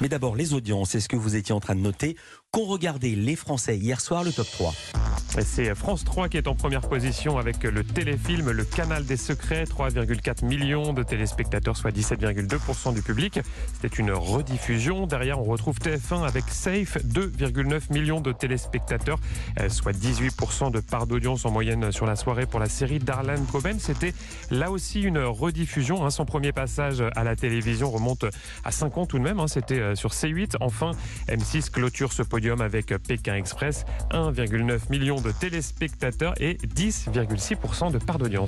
Mais d'abord, les audiences. Est-ce que vous étiez en train de noter qu'ont regardé les Français hier soir le top 3 c'est France 3 qui est en première position avec le téléfilm Le Canal des Secrets, 3,4 millions de téléspectateurs, soit 17,2% du public. C'était une rediffusion. Derrière, on retrouve TF1 avec Safe, 2,9 millions de téléspectateurs, euh, soit 18% de part d'audience en moyenne sur la soirée pour la série Darlan Coben. C'était là aussi une rediffusion. Hein. Son premier passage à la télévision remonte à 5 ans tout de même. Hein. C'était euh, sur C8. Enfin, M6 clôture ce podium avec Pékin Express, 1,9 millions téléspectateurs et 10,6% de part d'audience.